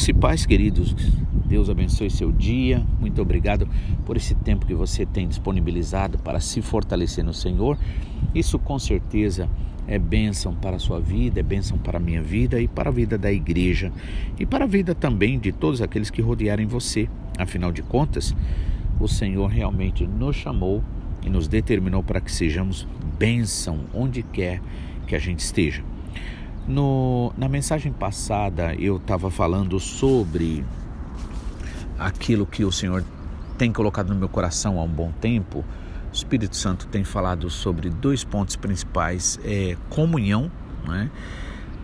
Graça e paz, queridos. Deus abençoe seu dia. Muito obrigado por esse tempo que você tem disponibilizado para se fortalecer no Senhor. Isso com certeza é bênção para a sua vida, é bênção para a minha vida e para a vida da igreja e para a vida também de todos aqueles que rodearem você. Afinal de contas, o Senhor realmente nos chamou e nos determinou para que sejamos bênção onde quer que a gente esteja. No, na mensagem passada eu estava falando sobre aquilo que o Senhor tem colocado no meu coração há um bom tempo. O Espírito Santo tem falado sobre dois pontos principais: é comunhão, né?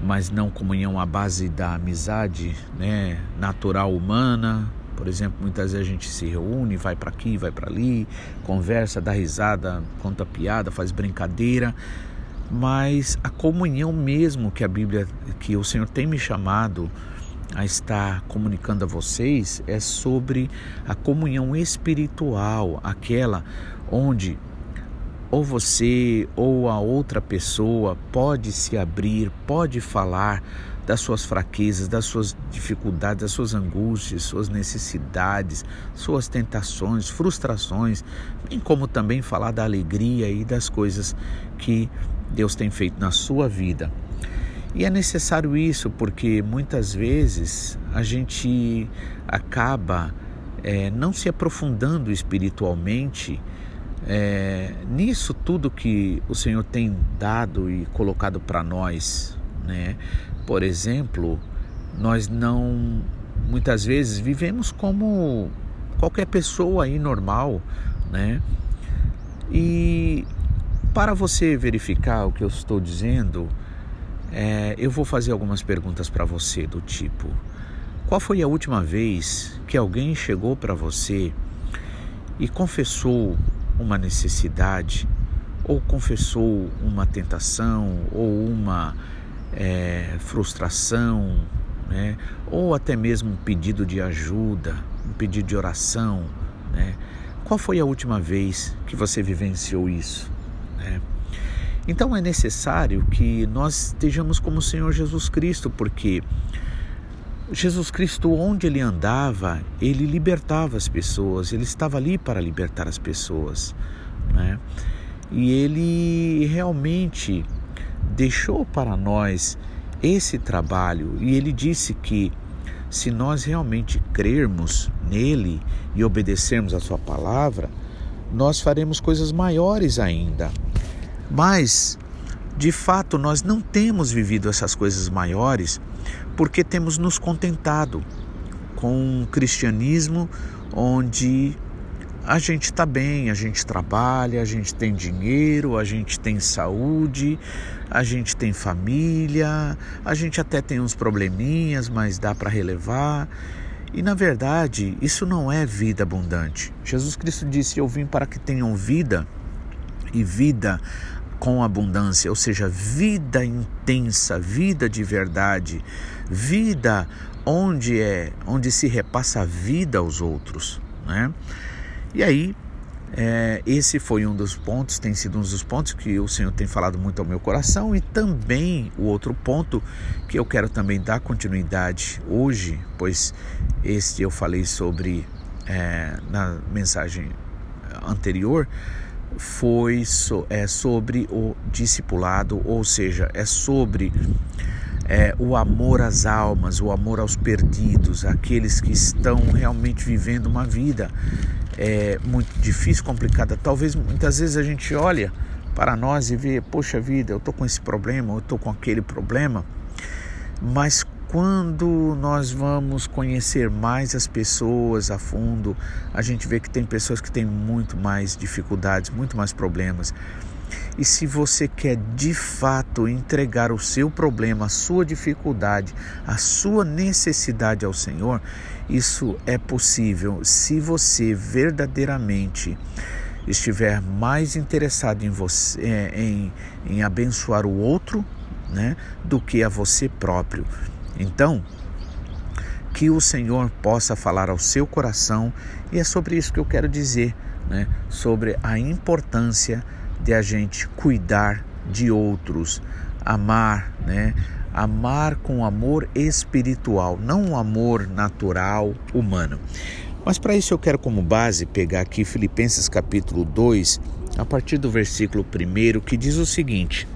mas não comunhão à base da amizade né? natural humana. Por exemplo, muitas vezes a gente se reúne, vai para aqui, vai para ali, conversa, dá risada, conta piada, faz brincadeira, mas a comunhão mesmo que a Bíblia, que o Senhor tem me chamado a estar comunicando a vocês é sobre a comunhão espiritual, aquela onde ou você ou a outra pessoa pode se abrir, pode falar das suas fraquezas, das suas dificuldades, das suas angústias, suas necessidades, suas tentações, frustrações, bem como também falar da alegria e das coisas que Deus tem feito na sua vida. E é necessário isso porque muitas vezes a gente acaba é, não se aprofundando espiritualmente é, nisso tudo que o Senhor tem dado e colocado para nós, né? Por exemplo, nós não muitas vezes vivemos como qualquer pessoa aí normal, né? E para você verificar o que eu estou dizendo, é, eu vou fazer algumas perguntas para você do tipo: qual foi a última vez que alguém chegou para você e confessou uma necessidade, ou confessou uma tentação, ou uma é, frustração, né? ou até mesmo um pedido de ajuda, um pedido de oração? Né? Qual foi a última vez que você vivenciou isso? Né? Então é necessário que nós estejamos como o Senhor Jesus Cristo, porque Jesus Cristo, onde ele andava, ele libertava as pessoas, ele estava ali para libertar as pessoas. Né? E ele realmente deixou para nós esse trabalho e ele disse que se nós realmente crermos nele e obedecermos a sua palavra, nós faremos coisas maiores ainda. Mas, de fato, nós não temos vivido essas coisas maiores porque temos nos contentado com um cristianismo onde a gente está bem, a gente trabalha, a gente tem dinheiro, a gente tem saúde, a gente tem família, a gente até tem uns probleminhas, mas dá para relevar. E na verdade, isso não é vida abundante. Jesus Cristo disse: Eu vim para que tenham vida e vida com abundância, ou seja, vida intensa, vida de verdade, vida onde é, onde se repassa a vida aos outros, né? E aí, é, esse foi um dos pontos, tem sido um dos pontos que o Senhor tem falado muito ao meu coração e também o outro ponto que eu quero também dar continuidade hoje, pois este eu falei sobre é, na mensagem anterior, foi so, é, sobre o discipulado, ou seja, é sobre é, o amor às almas, o amor aos perdidos, aqueles que estão realmente vivendo uma vida é, muito difícil, complicada. Talvez muitas vezes a gente olha para nós e vê, poxa vida, eu estou com esse problema, eu estou com aquele problema, mas quando nós vamos conhecer mais as pessoas a fundo, a gente vê que tem pessoas que têm muito mais dificuldades, muito mais problemas. E se você quer de fato entregar o seu problema, a sua dificuldade, a sua necessidade ao Senhor, isso é possível se você verdadeiramente estiver mais interessado em você, é, em, em abençoar o outro, né, do que a você próprio. Então, que o Senhor possa falar ao seu coração e é sobre isso que eu quero dizer, né? Sobre a importância de a gente cuidar de outros, amar, né? amar com amor espiritual, não um amor natural, humano. Mas para isso eu quero como base pegar aqui Filipenses capítulo 2, a partir do versículo 1, que diz o seguinte: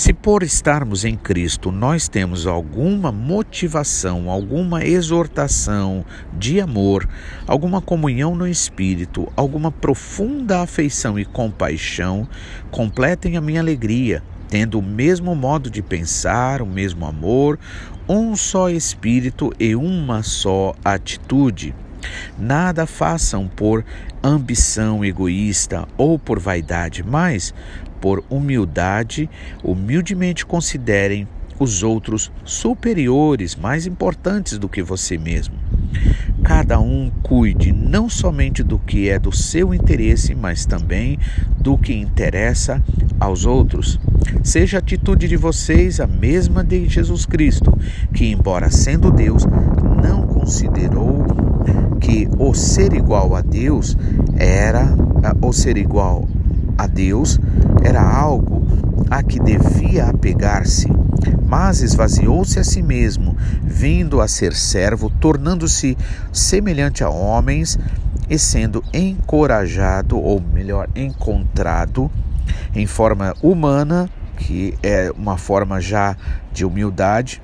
se por estarmos em Cristo nós temos alguma motivação, alguma exortação de amor, alguma comunhão no Espírito, alguma profunda afeição e compaixão, completem a minha alegria, tendo o mesmo modo de pensar, o mesmo amor, um só Espírito e uma só atitude. Nada façam por ambição egoísta ou por vaidade, mas por humildade, humildemente considerem os outros superiores, mais importantes do que você mesmo. Cada um cuide não somente do que é do seu interesse, mas também do que interessa aos outros. Seja a atitude de vocês a mesma de Jesus Cristo, que, embora sendo Deus, não considerou que o ser igual a Deus era o ser igual a Deus era algo a que devia apegar-se, mas esvaziou-se a si mesmo, vindo a ser servo, tornando-se semelhante a homens e sendo encorajado, ou melhor, encontrado em forma humana, que é uma forma já de humildade,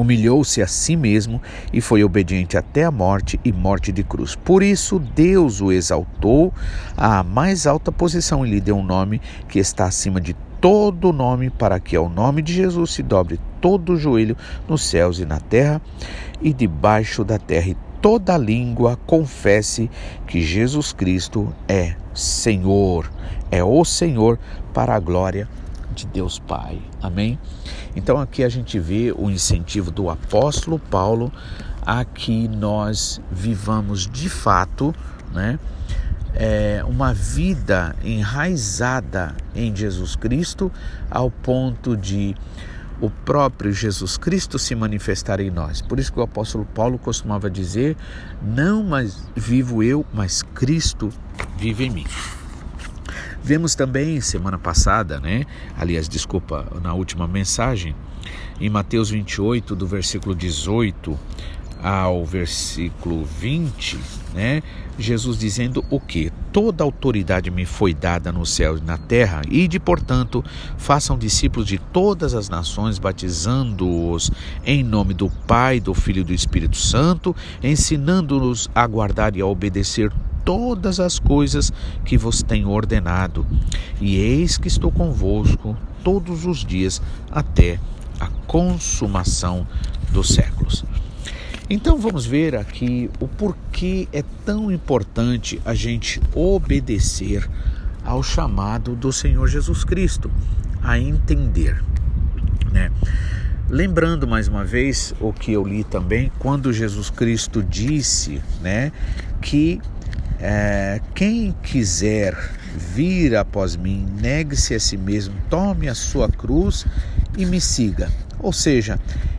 humilhou-se a si mesmo e foi obediente até a morte e morte de cruz. Por isso, Deus o exaltou à mais alta posição e lhe deu um nome que está acima de todo nome, para que ao nome de Jesus se dobre todo o joelho nos céus e na terra e debaixo da terra, e toda língua confesse que Jesus Cristo é Senhor, é o Senhor para a glória de Deus Pai. Amém? Então aqui a gente vê o incentivo do apóstolo Paulo a que nós vivamos de fato, né? É, uma vida enraizada em Jesus Cristo ao ponto de o próprio Jesus Cristo se manifestar em nós. Por isso que o apóstolo Paulo costumava dizer: Não mais vivo eu, mas Cristo vive em mim. Vemos também semana passada, né? Aliás, desculpa, na última mensagem, em Mateus 28, do versículo 18 ao versículo 20, né? Jesus dizendo o que? Toda autoridade me foi dada no céu e na terra, e de portanto façam discípulos de todas as nações, batizando-os em nome do Pai, do Filho e do Espírito Santo, ensinando-os a guardar e a obedecer todas as coisas que vos tenho ordenado. E eis que estou convosco todos os dias até a consumação dos séculos. Então vamos ver aqui o porquê é tão importante a gente obedecer ao chamado do Senhor Jesus Cristo, a entender, né? Lembrando mais uma vez o que eu li também, quando Jesus Cristo disse, né, que é, quem quiser vir após mim, negue-se a si mesmo, tome a sua cruz e me siga. Ou seja,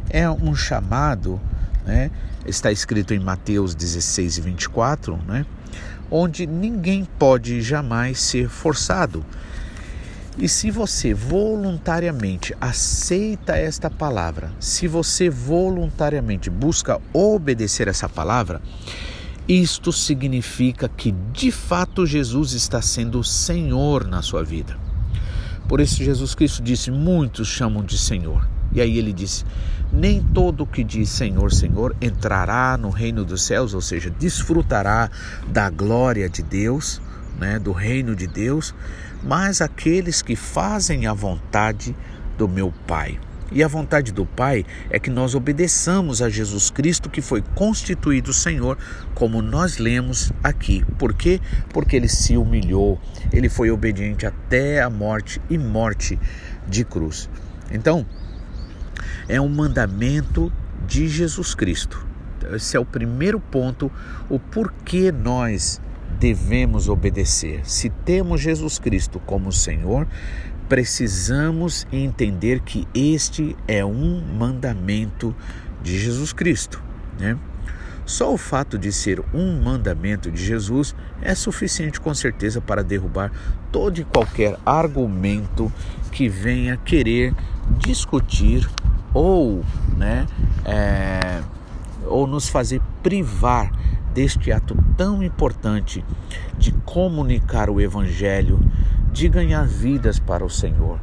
é um chamado, né? está escrito em Mateus 16 e 24, né? onde ninguém pode jamais ser forçado. E se você voluntariamente aceita esta palavra, se você voluntariamente busca obedecer essa palavra, isto significa que de fato Jesus está sendo o Senhor na sua vida. Por isso Jesus Cristo disse: Muitos chamam de Senhor. E aí ele disse: Nem todo que diz Senhor, Senhor entrará no reino dos céus, ou seja, desfrutará da glória de Deus, né, do reino de Deus, mas aqueles que fazem a vontade do meu Pai. E a vontade do Pai é que nós obedeçamos a Jesus Cristo, que foi constituído Senhor, como nós lemos aqui. Por quê? Porque ele se humilhou, ele foi obediente até a morte e morte de cruz. Então, é um mandamento de Jesus Cristo. Esse é o primeiro ponto, o porquê nós devemos obedecer. Se temos Jesus Cristo como Senhor, precisamos entender que este é um mandamento de Jesus Cristo. Né? Só o fato de ser um mandamento de Jesus é suficiente, com certeza, para derrubar todo e qualquer argumento que venha querer discutir ou, né, é, ou nos fazer privar deste ato tão importante de comunicar o Evangelho, de ganhar vidas para o Senhor,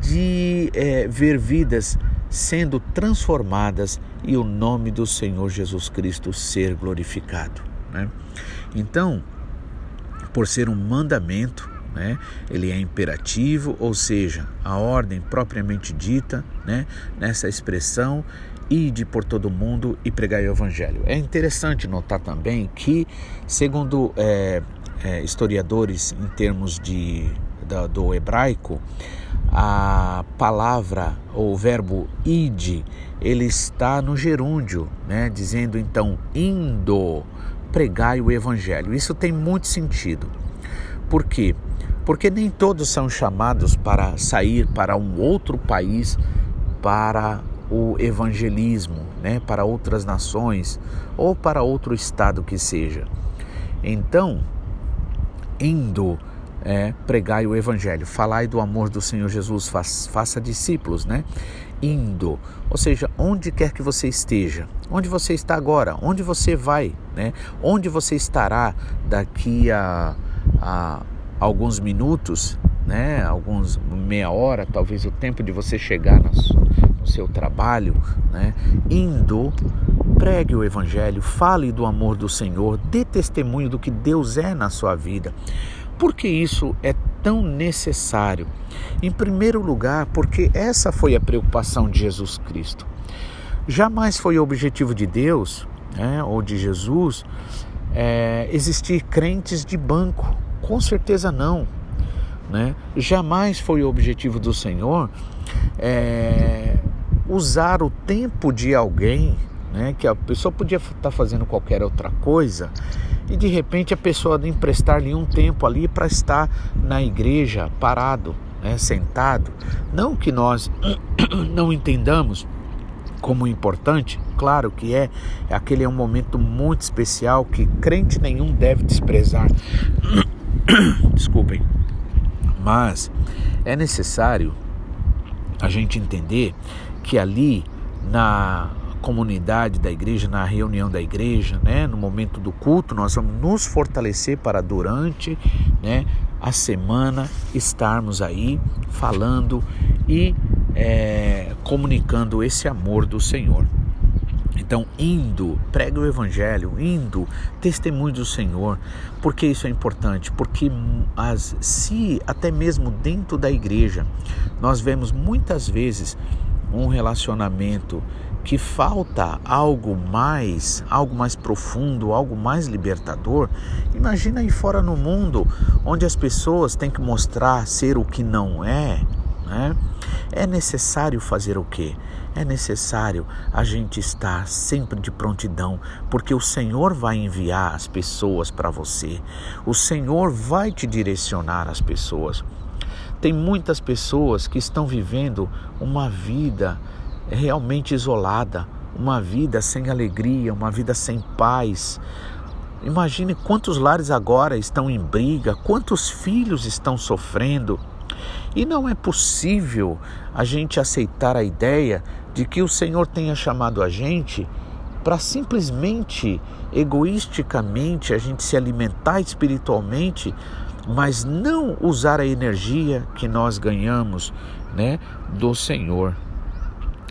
de é, ver vidas sendo transformadas e o nome do Senhor Jesus Cristo ser glorificado. Né? Então, por ser um mandamento, né? ele é imperativo, ou seja, a ordem propriamente dita né? nessa expressão ide por todo mundo e pregai o evangelho. É interessante notar também que, segundo é, é, historiadores em termos de, da, do hebraico, a palavra ou o verbo ide, ele está no gerúndio, né? dizendo então indo, pregai o evangelho. Isso tem muito sentido. Por quê? Porque nem todos são chamados para sair para um outro país para o evangelismo, né, para outras nações ou para outro estado que seja. Então, indo é, pregai o evangelho, falai do amor do Senhor Jesus, faça, faça discípulos, né? Indo, ou seja, onde quer que você esteja, onde você está agora, onde você vai, né? Onde você estará daqui a, a alguns minutos, né? Alguns meia hora, talvez o tempo de você chegar no seu trabalho, né? Indo pregue o Evangelho, fale do amor do Senhor, dê testemunho do que Deus é na sua vida. Por que isso é tão necessário? Em primeiro lugar, porque essa foi a preocupação de Jesus Cristo. Jamais foi o objetivo de Deus né, ou de Jesus é, existir crentes de banco. Com certeza não. Né? Jamais foi o objetivo do Senhor é, usar o tempo de alguém, né, que a pessoa podia estar fazendo qualquer outra coisa, e de repente a pessoa emprestar-lhe um tempo ali para estar na igreja parado, né, sentado. Não que nós não entendamos como importante, claro que é, aquele é um momento muito especial que crente nenhum deve desprezar. Desculpem, mas é necessário a gente entender que ali na comunidade da igreja, na reunião da igreja, né, no momento do culto, nós vamos nos fortalecer para durante, né, a semana estarmos aí falando e é, comunicando esse amor do Senhor. Então, indo, prega o Evangelho, indo, testemunho do Senhor. Por que isso é importante? Porque as, se até mesmo dentro da igreja nós vemos muitas vezes um relacionamento que falta algo mais, algo mais profundo, algo mais libertador, imagina aí fora no mundo, onde as pessoas têm que mostrar ser o que não é, né? É necessário fazer o quê? É necessário a gente estar sempre de prontidão, porque o Senhor vai enviar as pessoas para você. O Senhor vai te direcionar as pessoas. Tem muitas pessoas que estão vivendo uma vida realmente isolada, uma vida sem alegria, uma vida sem paz. Imagine quantos lares agora estão em briga, quantos filhos estão sofrendo. E não é possível a gente aceitar a ideia de que o Senhor tenha chamado a gente para simplesmente, egoisticamente, a gente se alimentar espiritualmente mas não usar a energia que nós ganhamos, né, do Senhor.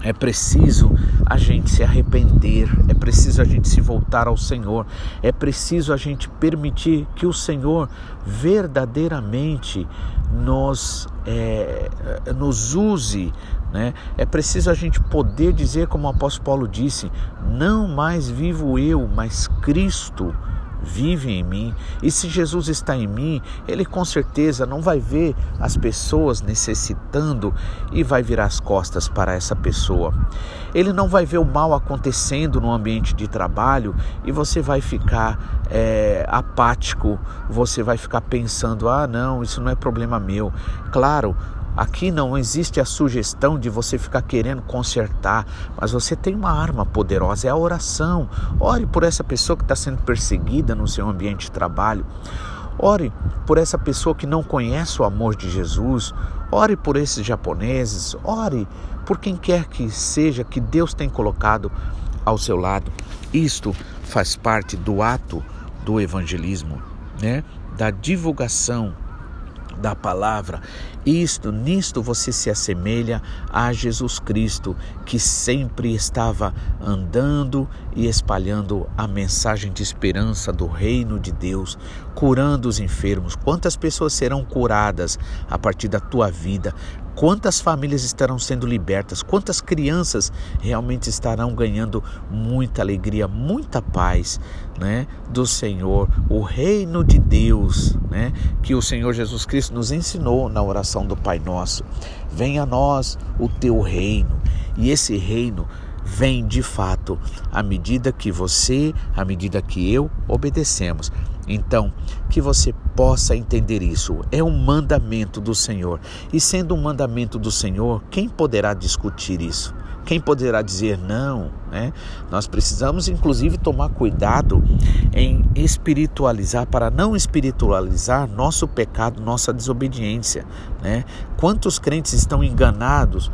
É preciso a gente se arrepender, é preciso a gente se voltar ao Senhor, é preciso a gente permitir que o Senhor verdadeiramente nos, é, nos use. Né? É preciso a gente poder dizer, como o apóstolo Paulo disse: Não mais vivo eu, mas Cristo vive em mim. E se Jesus está em mim, ele com certeza não vai ver as pessoas necessitando e vai virar as costas para essa pessoa. Ele não vai ver o mal acontecendo no ambiente de trabalho e você vai ficar é, apático, você vai ficar pensando: ah, não, isso não é problema meu. Claro, Aqui não existe a sugestão de você ficar querendo consertar, mas você tem uma arma poderosa, é a oração. Ore por essa pessoa que está sendo perseguida no seu ambiente de trabalho. Ore por essa pessoa que não conhece o amor de Jesus. Ore por esses japoneses. Ore por quem quer que seja que Deus tem colocado ao seu lado. Isto faz parte do ato do evangelismo, né? Da divulgação da palavra. Isto, nisto você se assemelha a Jesus Cristo, que sempre estava andando e espalhando a mensagem de esperança do reino de Deus, curando os enfermos. Quantas pessoas serão curadas a partir da tua vida? Quantas famílias estarão sendo libertas? Quantas crianças realmente estarão ganhando muita alegria, muita paz, né, do Senhor, o reino de Deus, né, que o Senhor Jesus Cristo nos ensinou na oração do Pai Nosso. Venha a nós o teu reino. E esse reino vem de fato à medida que você, à medida que eu obedecemos. Então, que você possa entender isso. É um mandamento do Senhor. E sendo um mandamento do Senhor, quem poderá discutir isso? Quem poderá dizer não? Né? Nós precisamos, inclusive, tomar cuidado em espiritualizar, para não espiritualizar nosso pecado, nossa desobediência. Né? Quantos crentes estão enganados?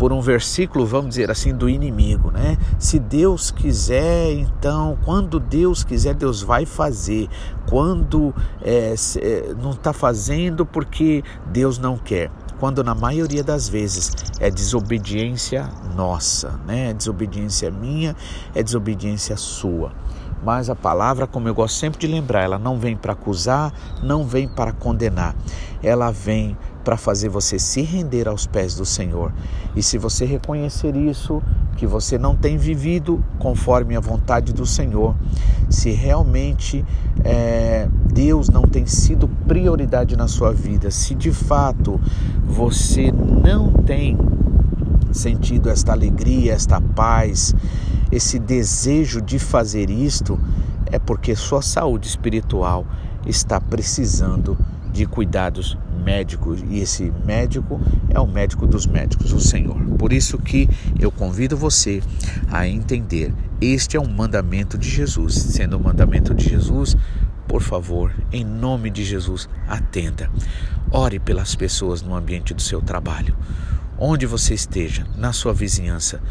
Por um versículo, vamos dizer assim, do inimigo, né? Se Deus quiser, então, quando Deus quiser, Deus vai fazer. Quando é, é não está fazendo, porque Deus não quer. Quando na maioria das vezes é desobediência nossa, né? É desobediência minha, é desobediência sua. Mas a palavra, como eu gosto sempre de lembrar, ela não vem para acusar, não vem para condenar. Ela vem para fazer você se render aos pés do Senhor. E se você reconhecer isso, que você não tem vivido conforme a vontade do Senhor, se realmente é, Deus não tem sido prioridade na sua vida, se de fato você não tem sentido esta alegria, esta paz, esse desejo de fazer isto, é porque sua saúde espiritual está precisando de cuidados médicos e esse médico é o médico dos médicos, o Senhor. Por isso que eu convido você a entender, este é um mandamento de Jesus. Sendo um mandamento de Jesus, por favor, em nome de Jesus, atenda. Ore pelas pessoas no ambiente do seu trabalho. Onde você esteja, na sua vizinhança,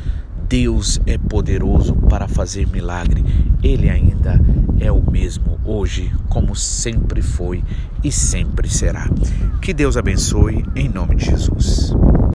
Deus é poderoso para fazer milagre. Ele ainda é o mesmo hoje, como sempre foi e sempre será. Que Deus abençoe em nome de Jesus.